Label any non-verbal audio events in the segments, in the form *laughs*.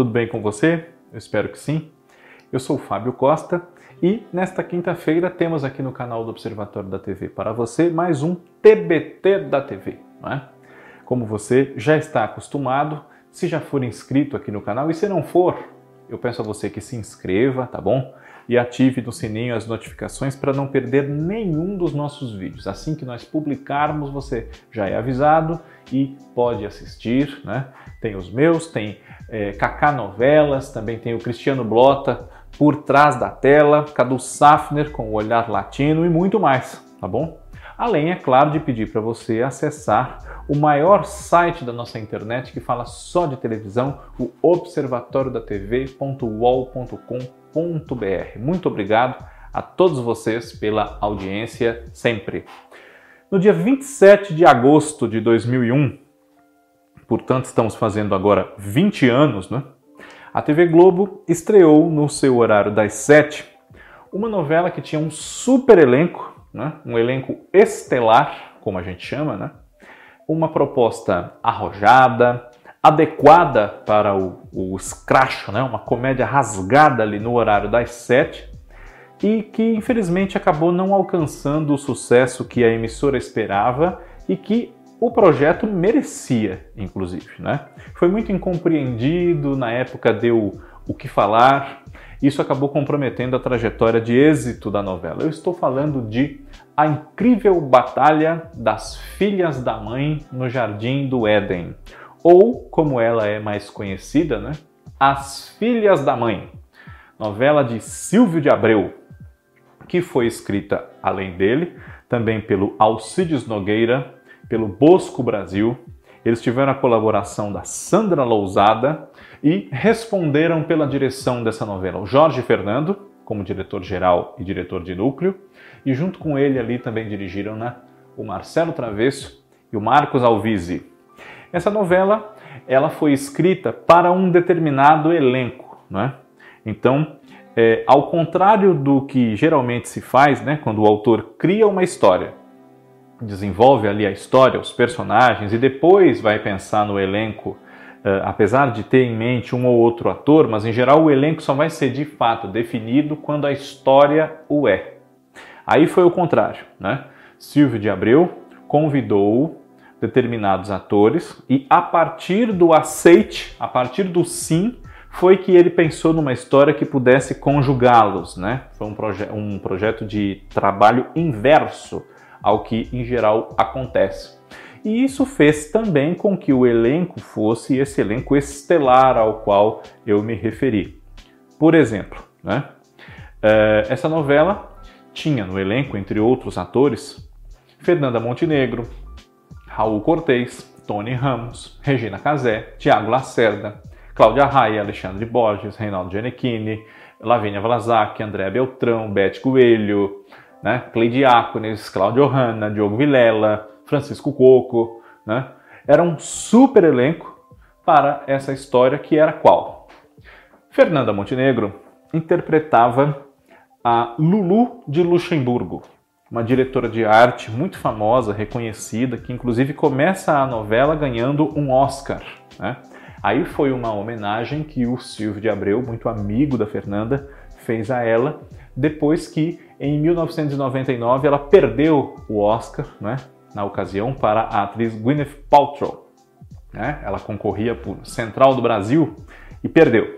Tudo bem com você? Eu espero que sim. Eu sou o Fábio Costa e nesta quinta-feira temos aqui no canal do Observatório da TV para você mais um TBT da TV. Não é? Como você já está acostumado, se já for inscrito aqui no canal e se não for, eu peço a você que se inscreva, tá bom? E ative no sininho as notificações para não perder nenhum dos nossos vídeos. Assim que nós publicarmos, você já é avisado e pode assistir, né? Tem os meus, tem é, Kaká Novelas, também tem o Cristiano Blota por trás da tela, Cadu Safner com o olhar latino e muito mais, tá bom? Além, é claro, de pedir para você acessar o maior site da nossa internet que fala só de televisão, o observatoriodatv.uol.com.br. Muito obrigado a todos vocês pela audiência sempre. No dia 27 de agosto de 2001, portanto estamos fazendo agora 20 anos, né? A TV Globo estreou no seu horário das 7 uma novela que tinha um super elenco, né? um elenco estelar, como a gente chama, né? uma proposta arrojada, adequada para o, o escracho, né? uma comédia rasgada ali no horário das 7 e que infelizmente acabou não alcançando o sucesso que a emissora esperava e que o projeto merecia, inclusive. Né? Foi muito incompreendido, na época deu o que falar, isso acabou comprometendo a trajetória de êxito da novela. Eu estou falando de A Incrível Batalha das Filhas da Mãe no Jardim do Éden, ou como ela é mais conhecida, né? As Filhas da Mãe, novela de Silvio de Abreu, que foi escrita, além dele, também pelo Alcides Nogueira, pelo Bosco Brasil. Eles tiveram a colaboração da Sandra Lousada e responderam pela direção dessa novela o Jorge Fernando, como diretor-geral e diretor de núcleo, e junto com ele ali também dirigiram né, o Marcelo Travesso e o Marcos Alvise. Essa novela ela foi escrita para um determinado elenco, né? Então é, ao contrário do que geralmente se faz, né, quando o autor cria uma história, desenvolve ali a história, os personagens e depois vai pensar no elenco, uh, apesar de ter em mente um ou outro ator, mas em geral o elenco só vai ser de fato definido quando a história o é. Aí foi o contrário, né? Silvio de Abreu convidou determinados atores e a partir do aceite, a partir do sim, foi que ele pensou numa história que pudesse conjugá-los, né? Foi um, proje um projeto de trabalho inverso ao que em geral acontece. E isso fez também com que o elenco fosse esse elenco estelar ao qual eu me referi. Por exemplo, né? Eh, essa novela tinha no elenco, entre outros atores, Fernanda Montenegro, Raul Cortez, Tony Ramos, Regina Casé, Tiago Lacerda, Cláudia Raia, Alexandre Borges, Reinaldo Gianecchini, Lavínia Vlasak, André Beltrão, Beth Coelho, né? Cleide Diácones, Cláudio Hanna, Diogo Vilela, Francisco Coco, né? Era um super elenco para essa história que era qual? Fernanda Montenegro interpretava a Lulu de Luxemburgo, uma diretora de arte muito famosa, reconhecida, que inclusive começa a novela ganhando um Oscar. Né? Aí foi uma homenagem que o Silvio de Abreu, muito amigo da Fernanda, fez a ela, depois que em 1999 ela perdeu o Oscar, né, na ocasião, para a atriz Gwyneth Paltrow. Né? Ela concorria por Central do Brasil e perdeu.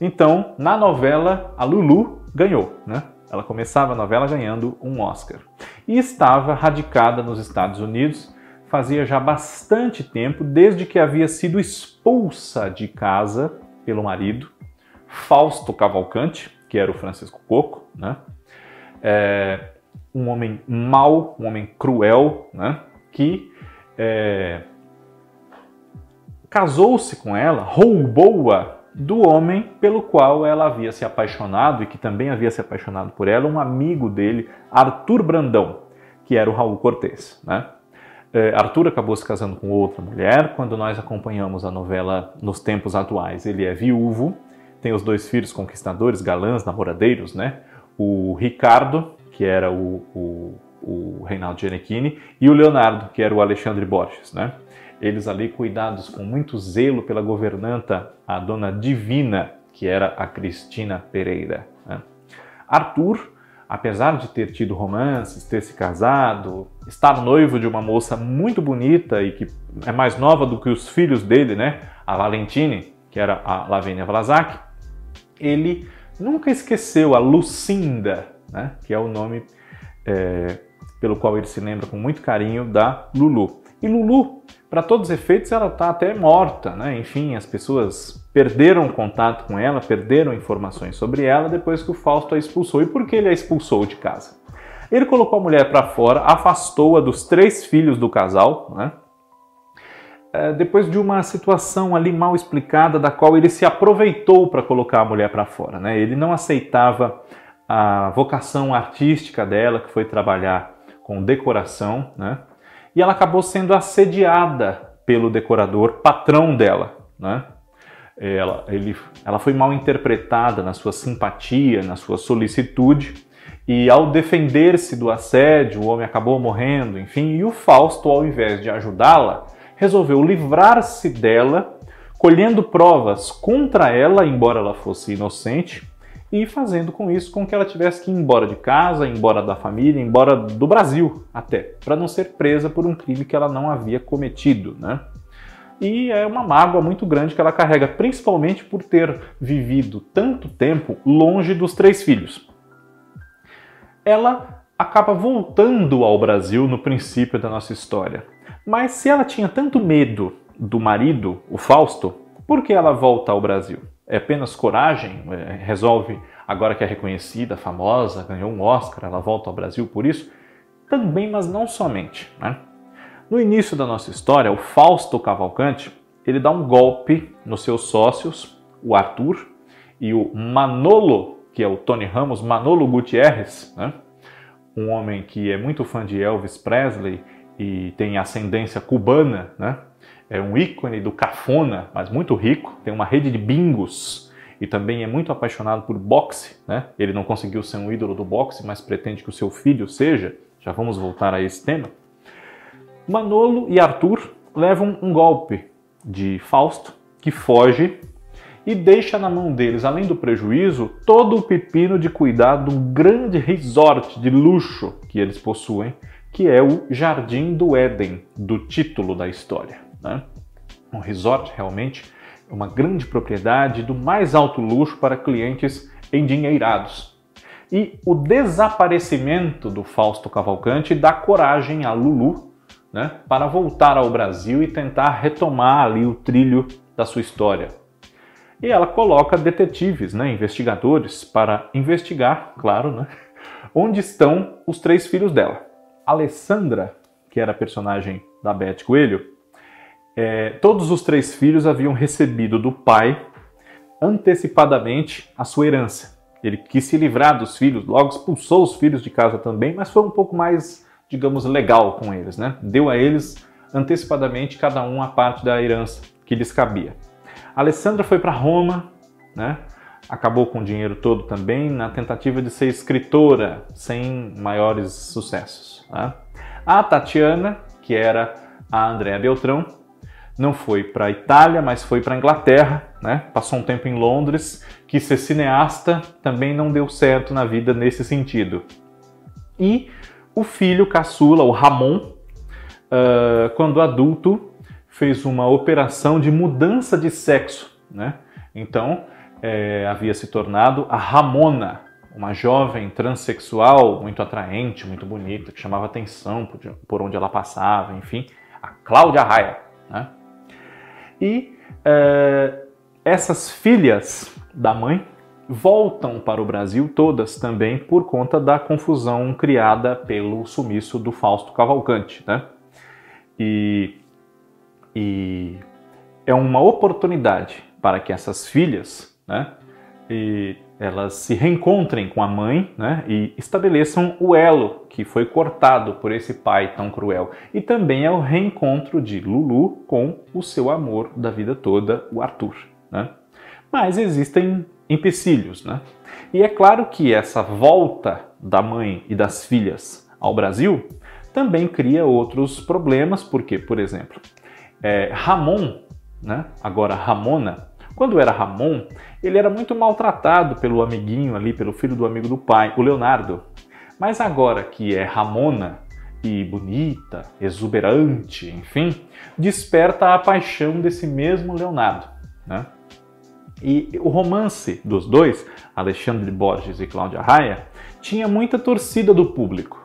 Então, na novela, a Lulu ganhou, né? Ela começava a novela ganhando um Oscar. E estava radicada nos Estados Unidos fazia já bastante tempo, desde que havia sido expulsa de casa pelo marido, Fausto Cavalcante, que era o Francisco Coco, né? É, um homem mau, um homem cruel, né? que é, casou-se com ela, roubou-a do homem pelo qual ela havia se apaixonado e que também havia se apaixonado por ela, um amigo dele, Arthur Brandão, que era o Raul Cortez. Né? É, Arthur acabou se casando com outra mulher. Quando nós acompanhamos a novela nos tempos atuais, ele é viúvo, tem os dois filhos conquistadores, galãs, namoradeiros, né? O Ricardo, que era o, o, o Reinaldo Gianecchini, e o Leonardo, que era o Alexandre Borges, né? Eles ali cuidados com muito zelo pela governanta, a dona Divina, que era a Cristina Pereira. Né? Arthur, apesar de ter tido romances, ter se casado, estar noivo de uma moça muito bonita e que é mais nova do que os filhos dele, né? A Valentine, que era a Lavínia Vlasak, ele nunca esqueceu a Lucinda, né? que é o nome é, pelo qual ele se lembra com muito carinho da Lulu. E Lulu, para todos os efeitos, ela está até morta, né? Enfim, as pessoas perderam contato com ela, perderam informações sobre ela depois que o Fausto a expulsou. E por que ele a expulsou de casa? Ele colocou a mulher para fora, afastou-a dos três filhos do casal, né? É, depois de uma situação ali mal explicada, da qual ele se aproveitou para colocar a mulher para fora. Né? Ele não aceitava a vocação artística dela, que foi trabalhar com decoração, né? E ela acabou sendo assediada pelo decorador, patrão dela. Né? Ela, ele, ela foi mal interpretada na sua simpatia, na sua solicitude, e ao defender-se do assédio, o homem acabou morrendo, enfim, e o Fausto, ao invés de ajudá-la, resolveu livrar-se dela, colhendo provas contra ela, embora ela fosse inocente, e fazendo com isso com que ela tivesse que ir embora de casa, embora da família, embora do Brasil até, para não ser presa por um crime que ela não havia cometido, né? E é uma mágoa muito grande que ela carrega, principalmente por ter vivido tanto tempo longe dos três filhos. Ela acaba voltando ao Brasil no princípio da nossa história. Mas se ela tinha tanto medo do marido, o Fausto, por que ela volta ao Brasil? É apenas coragem, é, resolve, agora que é reconhecida, famosa, ganhou um Oscar, ela volta ao Brasil por isso? Também, mas não somente. Né? No início da nossa história, o Fausto Cavalcante ele dá um golpe nos seus sócios, o Arthur e o Manolo, que é o Tony Ramos, Manolo Gutierrez, né? um homem que é muito fã de Elvis Presley e tem ascendência cubana, né? É um ícone do cafona, mas muito rico, tem uma rede de bingos e também é muito apaixonado por boxe, né? Ele não conseguiu ser um ídolo do boxe, mas pretende que o seu filho seja. Já vamos voltar a esse tema. Manolo e Arthur levam um golpe de Fausto, que foge e deixa na mão deles, além do prejuízo, todo o pepino de cuidar de um grande resort de luxo que eles possuem, que é o Jardim do Éden, do título da história. Né? Um resort realmente uma grande propriedade do mais alto luxo para clientes endinheirados. E o desaparecimento do Fausto Cavalcante dá coragem a Lulu né, para voltar ao Brasil e tentar retomar ali o trilho da sua história. E ela coloca detetives, né, investigadores, para investigar, claro, né, onde estão os três filhos dela. Alessandra, que era a personagem da Beth Coelho, é, todos os três filhos haviam recebido do pai antecipadamente a sua herança. Ele quis se livrar dos filhos, logo expulsou os filhos de casa também, mas foi um pouco mais, digamos, legal com eles, né? Deu a eles antecipadamente cada um a parte da herança que lhes cabia. A Alessandra foi para Roma, né? Acabou com o dinheiro todo também na tentativa de ser escritora, sem maiores sucessos. Né? A Tatiana, que era a Andréa Beltrão, não foi para a Itália, mas foi para a Inglaterra, né? Passou um tempo em Londres, quis ser cineasta, também não deu certo na vida nesse sentido. E o filho caçula, o Ramon, uh, quando adulto, fez uma operação de mudança de sexo, né? Então, é, havia se tornado a Ramona, uma jovem transexual muito atraente, muito bonita, que chamava atenção por, por onde ela passava, enfim, a Cláudia Raia, né? E é, essas filhas da mãe voltam para o Brasil todas também por conta da confusão criada pelo sumiço do Fausto Cavalcante, né? E, e é uma oportunidade para que essas filhas, né, e elas se reencontrem com a mãe né, e estabeleçam o elo que foi cortado por esse pai tão cruel. E também é o reencontro de Lulu com o seu amor da vida toda, o Arthur. Né? Mas existem empecilhos. Né? E é claro que essa volta da mãe e das filhas ao Brasil também cria outros problemas, porque, por exemplo, é, Ramon, né? agora Ramona, quando era Ramon, ele era muito maltratado pelo amiguinho ali, pelo filho do amigo do pai, o Leonardo. Mas agora que é Ramona, e bonita, exuberante, enfim, desperta a paixão desse mesmo Leonardo. Né? E o romance dos dois, Alexandre Borges e Cláudia Raia, tinha muita torcida do público,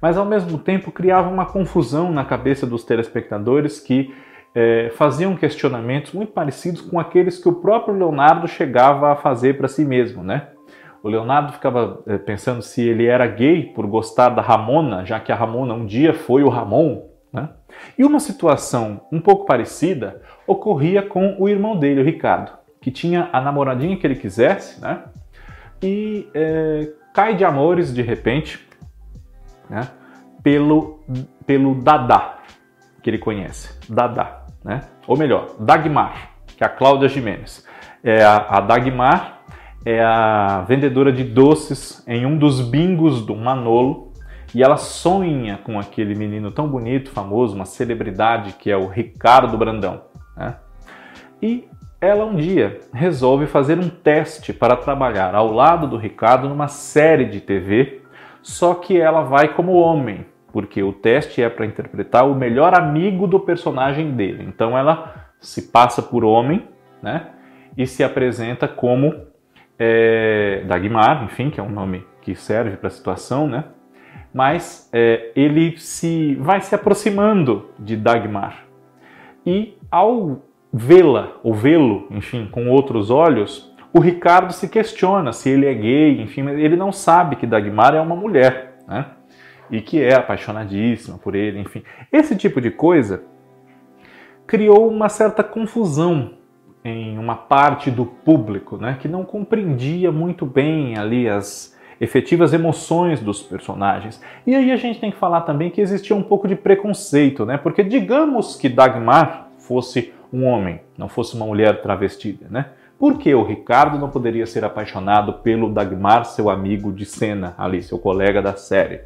mas ao mesmo tempo criava uma confusão na cabeça dos telespectadores que é, faziam questionamentos muito parecidos com aqueles que o próprio Leonardo chegava a fazer para si mesmo, né? O Leonardo ficava é, pensando se ele era gay por gostar da Ramona, já que a Ramona um dia foi o Ramon, né? E uma situação um pouco parecida ocorria com o irmão dele, o Ricardo, que tinha a namoradinha que ele quisesse, né? E é, cai de amores de repente, né? Pelo, pelo Dadá, que ele conhece, Dadá, né? Ou melhor, Dagmar, que é a Cláudia Jimenez. É a, a Dagmar é a vendedora de doces em um dos bingos do Manolo e ela sonha com aquele menino tão bonito, famoso, uma celebridade que é o Ricardo Brandão. Né? E ela um dia resolve fazer um teste para trabalhar ao lado do Ricardo numa série de TV, só que ela vai como homem, porque o teste é para interpretar o melhor amigo do personagem dele. Então ela se passa por homem, né? E se apresenta como é, Dagmar, enfim, que é um nome que serve para a situação, né? Mas é, ele se vai se aproximando de Dagmar e ao vê-la ou vê-lo, enfim, com outros olhos, o Ricardo se questiona se ele é gay, enfim, ele não sabe que Dagmar é uma mulher, né? E que é apaixonadíssima por ele, enfim. Esse tipo de coisa criou uma certa confusão em uma parte do público, né, que não compreendia muito bem ali as efetivas emoções dos personagens. E aí a gente tem que falar também que existia um pouco de preconceito, né? Porque digamos que Dagmar fosse um homem, não fosse uma mulher travestida, né? Por que o Ricardo não poderia ser apaixonado pelo Dagmar, seu amigo de cena ali, seu colega da série?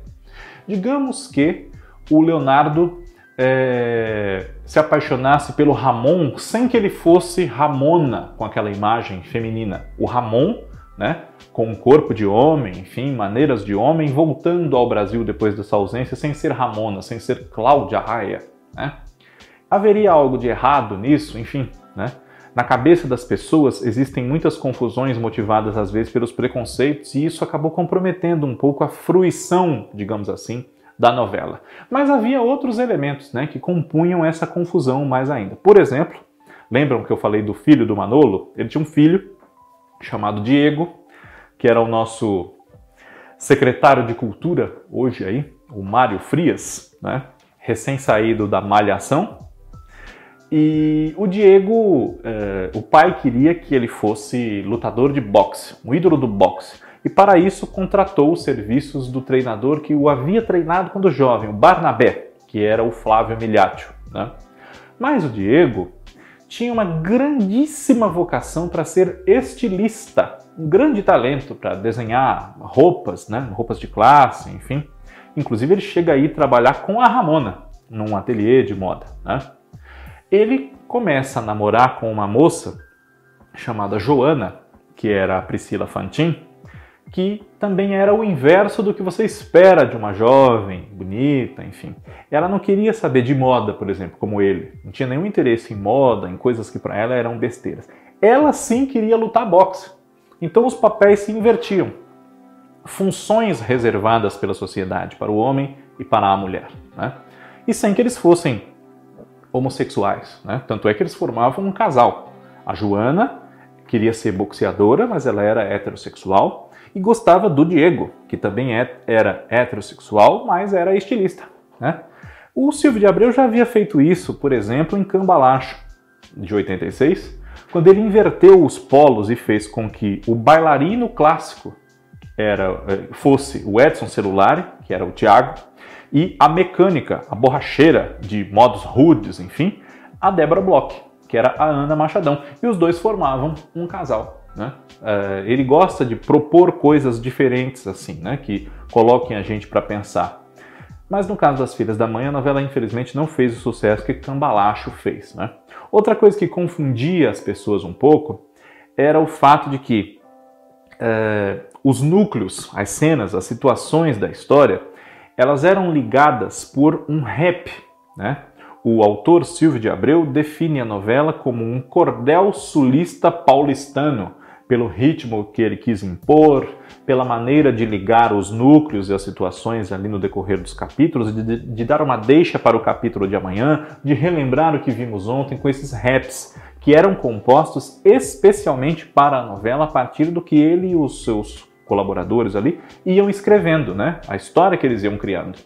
Digamos que o Leonardo é, se apaixonasse pelo Ramon sem que ele fosse Ramona com aquela imagem feminina. O Ramon, né, com um corpo de homem, enfim, maneiras de homem, voltando ao Brasil depois dessa ausência sem ser Ramona, sem ser Cláudia Raia. Né? Haveria algo de errado nisso? Enfim, né? Na cabeça das pessoas existem muitas confusões motivadas às vezes pelos preconceitos e isso acabou comprometendo um pouco a fruição, digamos assim, da novela. Mas havia outros elementos né, que compunham essa confusão mais ainda. Por exemplo, lembram que eu falei do filho do Manolo? Ele tinha um filho chamado Diego, que era o nosso secretário de cultura hoje aí, o Mário Frias, né, recém-saído da Malhação. E o Diego, eh, o pai queria que ele fosse lutador de boxe, um ídolo do boxe e para isso contratou os serviços do treinador que o havia treinado quando jovem, o Barnabé, que era o Flávio Miliatio. Né? Mas o Diego tinha uma grandíssima vocação para ser estilista, um grande talento para desenhar roupas, né? roupas de classe, enfim. Inclusive ele chega aí trabalhar com a Ramona num ateliê de moda. Né? Ele começa a namorar com uma moça chamada Joana, que era a Priscila Fantin, que também era o inverso do que você espera de uma jovem, bonita, enfim. Ela não queria saber de moda, por exemplo, como ele. Não tinha nenhum interesse em moda, em coisas que para ela eram besteiras. Ela sim queria lutar boxe. Então os papéis se invertiam. Funções reservadas pela sociedade para o homem e para a mulher. Né? E sem que eles fossem homossexuais. Né? Tanto é que eles formavam um casal. A Joana queria ser boxeadora, mas ela era heterossexual e gostava do Diego, que também é, era heterossexual, mas era estilista. Né? O Silvio de Abreu já havia feito isso, por exemplo, em Cambalacho, de 86, quando ele inverteu os polos e fez com que o bailarino clássico era, eh, fosse o Edson Celulari, que era o Tiago, e a mecânica, a borracheira de modos rudes, enfim, a Débora Bloch, que era a Ana Machadão. E os dois formavam um casal. Né? Uh, ele gosta de propor coisas diferentes assim, né? que coloquem a gente para pensar. Mas no caso das Filhas da Mãe, a novela infelizmente não fez o sucesso que Cambalacho fez. Né? Outra coisa que confundia as pessoas um pouco era o fato de que é, os núcleos, as cenas, as situações da história, elas eram ligadas por um rap. Né? O autor Silvio de Abreu define a novela como um cordel sulista paulistano, pelo ritmo que ele quis impor, pela maneira de ligar os núcleos e as situações ali no decorrer dos capítulos, de, de, dar uma deixa para o capítulo de amanhã, de relembrar o que vimos ontem com esses raps que eram compostos especialmente para a novela a partir do que ele e os seus colaboradores ali iam escrevendo, né? A história que eles iam criando.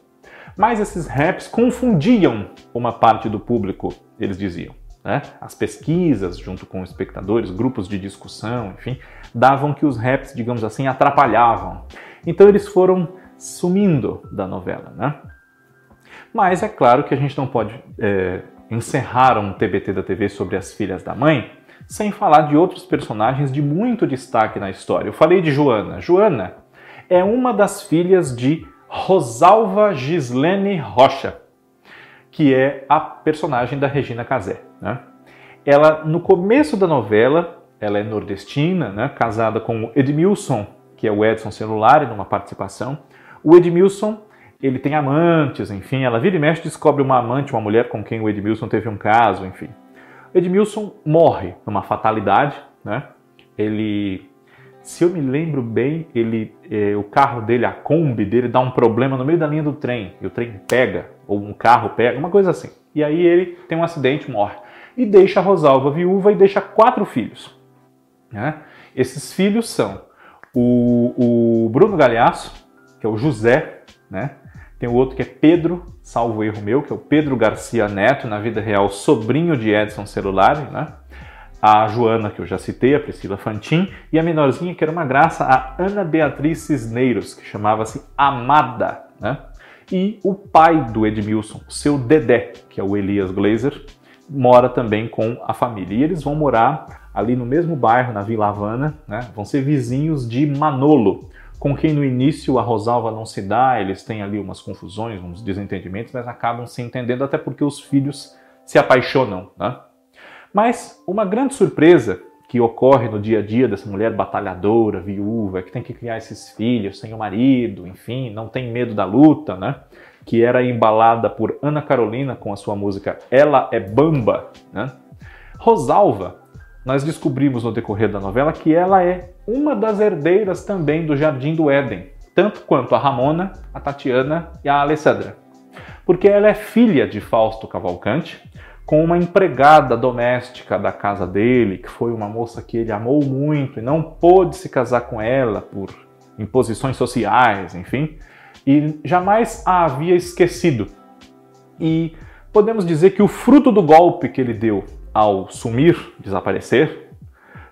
Mas esses raps confundiam uma parte do público, eles diziam. Né? As pesquisas, junto com espectadores, grupos de discussão, enfim, davam que os raps, digamos assim, atrapalhavam. Então eles foram sumindo da novela. Né? Mas é claro que a gente não pode é, encerrar um TBT da TV sobre as filhas da mãe sem falar de outros personagens de muito destaque na história. Eu falei de Joana. Joana é uma das filhas de Rosalva Gislene Rocha que é a personagem da Regina Casé. Né? Ela, no começo da novela, ela é nordestina, né? casada com o Edmilson, que é o Edson Celular, numa participação. O Edmilson, ele tem amantes, enfim, ela vira e mexe descobre uma amante, uma mulher com quem o Edmilson teve um caso, enfim. Edmilson morre numa fatalidade, né? Ele se eu me lembro bem, ele, é, o carro dele, a Kombi dele, dá um problema no meio da linha do trem. E o trem pega, ou um carro pega, uma coisa assim. E aí ele tem um acidente, morre. E deixa a Rosalva viúva e deixa quatro filhos. Né? Esses filhos são o, o Bruno Galhaço, que é o José, né? Tem o outro que é Pedro, salvo erro meu, que é o Pedro Garcia Neto, na vida real, sobrinho de Edson Celulari, né? a Joana, que eu já citei, a Priscila Fantin, e a menorzinha, que era uma graça, a Ana Beatriz Cisneiros, que chamava-se Amada, né? E o pai do Edmilson, seu Dedé, que é o Elias Glazer, mora também com a família. E eles vão morar ali no mesmo bairro, na Vila Havana, né? Vão ser vizinhos de Manolo, com quem no início a Rosalva não se dá, eles têm ali umas confusões, uns desentendimentos, mas acabam se entendendo até porque os filhos se apaixonam, né? Mas uma grande surpresa que ocorre no dia a dia dessa mulher batalhadora, viúva, que tem que criar esses filhos sem o marido, enfim, não tem medo da luta, né? Que era embalada por Ana Carolina com a sua música Ela é Bamba, né? Rosalva, nós descobrimos no decorrer da novela que ela é uma das herdeiras também do Jardim do Éden, tanto quanto a Ramona, a Tatiana e a Alessandra. Porque ela é filha de Fausto Cavalcante, com uma empregada doméstica da casa dele, que foi uma moça que ele amou muito e não pôde se casar com ela por imposições sociais, enfim, e jamais a havia esquecido. E podemos dizer que o fruto do golpe que ele deu ao sumir, desaparecer,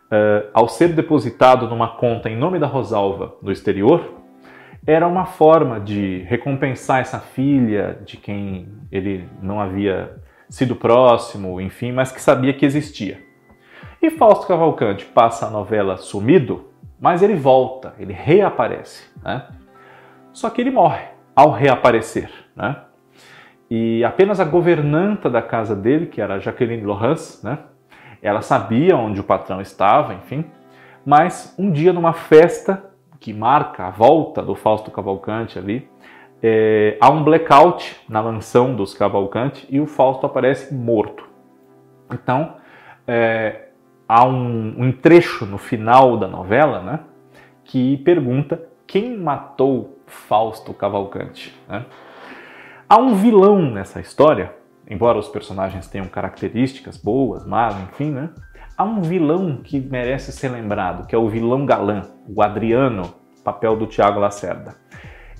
uh, ao ser depositado numa conta em nome da Rosalva no exterior, era uma forma de recompensar essa filha de quem ele não havia sido próximo, enfim, mas que sabia que existia. E Fausto Cavalcante passa a novela sumido, mas ele volta, ele reaparece, né? Só que ele morre ao reaparecer, né? E apenas a governanta da casa dele, que era Jaqueline Lohans, né? Ela sabia onde o patrão estava, enfim. Mas um dia numa festa que marca a volta do Fausto Cavalcante ali, é, há um blackout na mansão dos Cavalcante e o Fausto aparece morto. Então, é, há um, um, trecho no final da novela né, que pergunta quem matou Fausto Cavalcante. Né? Há um vilão nessa história, embora os personagens tenham características boas, mas enfim, né? Há um vilão que merece ser lembrado, que é o vilão galã, o Adriano, papel do Tiago Lacerda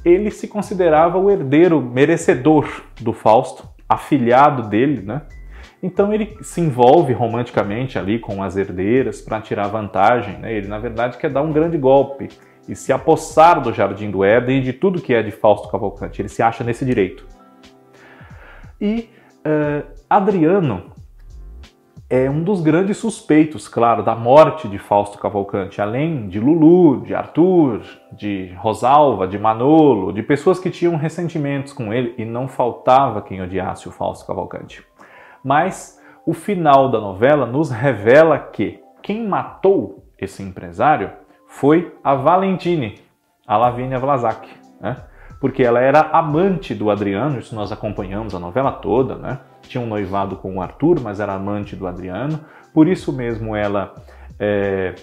ele se considerava o herdeiro merecedor do Fausto, afilhado dele, né? Então ele se envolve romanticamente ali com as herdeiras para tirar vantagem. Né? Ele, na verdade, quer dar um grande golpe e se apossar do Jardim do Éden e de tudo que é de Fausto Cavalcante. Ele se acha nesse direito. E uh, Adriano é um dos grandes suspeitos, claro, da morte de Fausto Cavalcante, além de Lulu, de Arthur, de Rosalva, de Manolo, de pessoas que tinham ressentimentos com ele e não faltava quem odiasse o Fausto Cavalcante. Mas o final da novela nos revela que quem matou esse empresário foi a Valentine, a Lavínia Vlasak, né? Porque ela era amante do Adriano, isso nós acompanhamos a novela toda, né? tinha um noivado com o Arthur, mas era amante do Adriano, por isso mesmo ela é,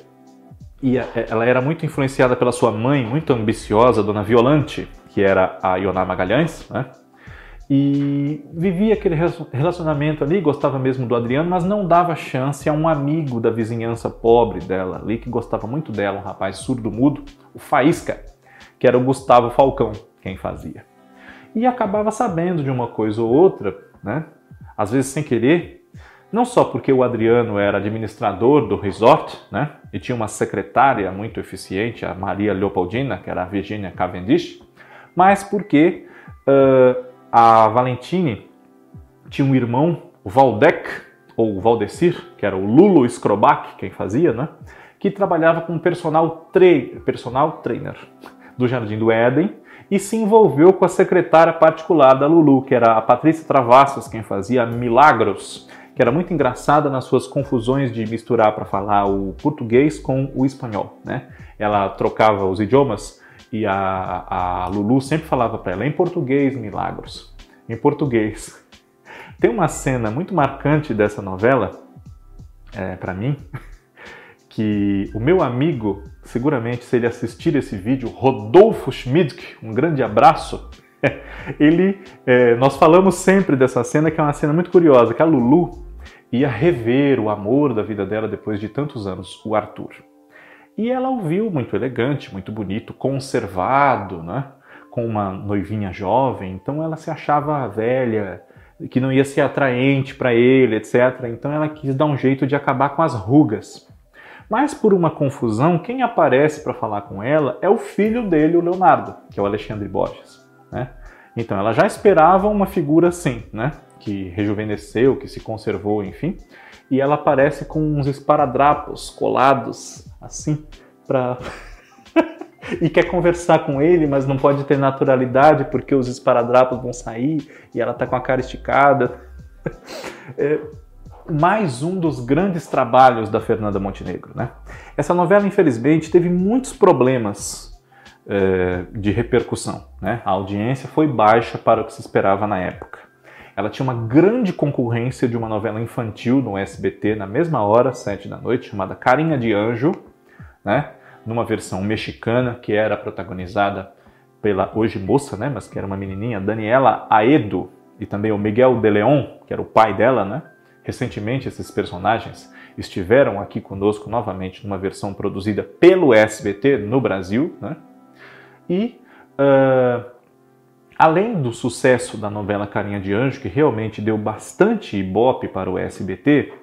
ia, ela era muito influenciada pela sua mãe, muito ambiciosa, Dona Violante, que era a Ioná Magalhães, né? e vivia aquele relacionamento ali, gostava mesmo do Adriano, mas não dava chance a um amigo da vizinhança pobre dela ali, que gostava muito dela, um rapaz surdo-mudo, o Faísca, que era o Gustavo Falcão, quem fazia. E acabava sabendo de uma coisa ou outra, né? às vezes sem querer, não só porque o Adriano era administrador do resort, né? E tinha uma secretária muito eficiente, a Maria Leopoldina, que era a Virginia Cavendish, mas porque uh, a Valentine tinha um irmão, o Valdec, ou Valdecir, que era o Lulo Scrobac, quem fazia, né? Que trabalhava como personal, personal trainer do Jardim do Éden e se envolveu com a secretária particular da Lulu, que era a Patrícia Travassos, quem fazia Milagros, que era muito engraçada nas suas confusões de misturar para falar o português com o espanhol, né? Ela trocava os idiomas e a, a Lulu sempre falava para ela em português, milagros. Em português. *laughs* Tem uma cena muito marcante dessa novela, é, para mim, *laughs* que o meu amigo, seguramente, se ele assistir esse vídeo, Rodolfo Schmidk, um grande abraço, *laughs* ele, é, nós falamos sempre dessa cena, que é uma cena muito curiosa, que a Lulu ia rever o amor da vida dela depois de tantos anos, o Arthur. E ela o viu muito elegante, muito bonito, conservado, né? com uma noivinha jovem, então ela se achava velha, que não ia ser atraente para ele, etc. Então ela quis dar um jeito de acabar com as rugas. Mas por uma confusão, quem aparece para falar com ela é o filho dele, o Leonardo, que é o Alexandre Borges. Né? Então ela já esperava uma figura assim, né? que rejuvenesceu, que se conservou, enfim. E ela aparece com uns esparadrapos colados assim para *laughs* e quer conversar com ele, mas não pode ter naturalidade porque os esparadrapos vão sair e ela está com a cara esticada. *laughs* É mais um dos grandes trabalhos da Fernanda Montenegro. Né? Essa novela, infelizmente, teve muitos problemas é, de repercussão. Né? A audiência foi baixa para o que se esperava na época. Ela tinha uma grande concorrência de uma novela infantil no SBT na mesma hora, sete da noite, chamada Carinha de Anjo, né? numa versão mexicana que era protagonizada pela hoje moça, né? mas que era uma menininha, Daniela Aedo, e também o Miguel de Leon, que era o pai dela. Né? Recentemente, esses personagens estiveram aqui conosco novamente numa versão produzida pelo SBT no Brasil. Né? E uh, além do sucesso da novela Carinha de Anjo, que realmente deu bastante ibope para o SBT,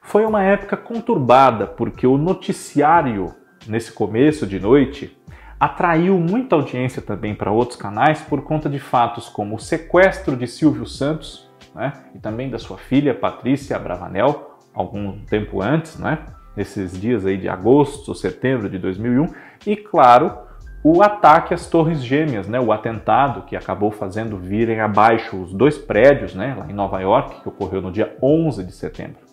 foi uma época conturbada, porque o noticiário, nesse começo de noite, atraiu muita audiência também para outros canais por conta de fatos como o sequestro de Silvio Santos né, e também da sua filha Patrícia Bravanel, algum tempo antes, né, nesses dias aí de agosto, setembro de 2001, e claro, o ataque às Torres Gêmeas, né, o atentado que acabou fazendo virem abaixo os dois prédios né, lá em Nova York, que ocorreu no dia 11 de setembro.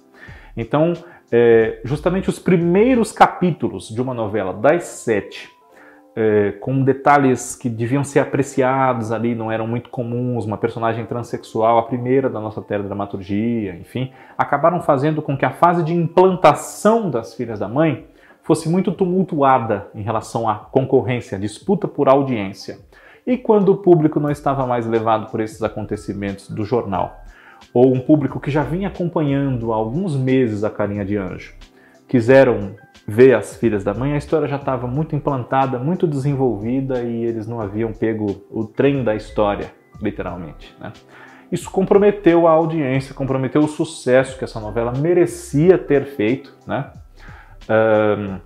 Então, é, justamente os primeiros capítulos de uma novela das sete, é, com detalhes que deviam ser apreciados ali, não eram muito comuns, uma personagem transexual, a primeira da nossa teledramaturgia, enfim, acabaram fazendo com que a fase de implantação das filhas da mãe fosse muito tumultuada em relação à concorrência, à disputa por audiência. E quando o público não estava mais levado por esses acontecimentos do jornal, ou um público que já vinha acompanhando há alguns meses a Carinha de Anjo, quiseram ver as filhas da mãe, a história já estava muito implantada, muito desenvolvida e eles não haviam pego o trem da história, literalmente. Né? Isso comprometeu a audiência, comprometeu o sucesso que essa novela merecia ter feito. Né? Um,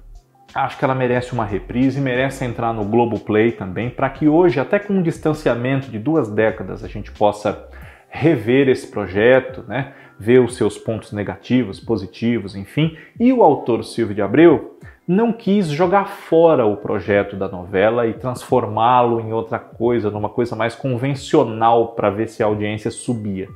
acho que ela merece uma reprise, merece entrar no Globoplay também, para que hoje, até com um distanciamento de duas décadas, a gente possa rever esse projeto, né? Vê os seus pontos negativos, positivos, enfim, e o autor Silvio de Abreu não quis jogar fora o projeto da novela e transformá-lo em outra coisa, numa coisa mais convencional para ver se a audiência subia.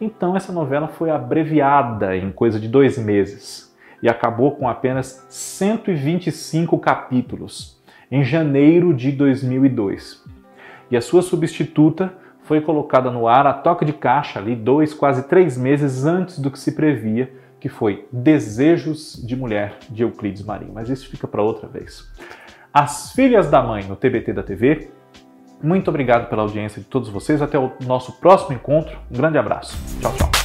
Então essa novela foi abreviada em coisa de dois meses e acabou com apenas 125 capítulos em janeiro de 2002. E a sua substituta foi colocada no ar a toca de caixa ali dois, quase três meses antes do que se previa, que foi Desejos de Mulher de Euclides Marinho. Mas isso fica para outra vez. As Filhas da Mãe no TBT da TV. Muito obrigado pela audiência de todos vocês. Até o nosso próximo encontro. Um grande abraço. Tchau, tchau.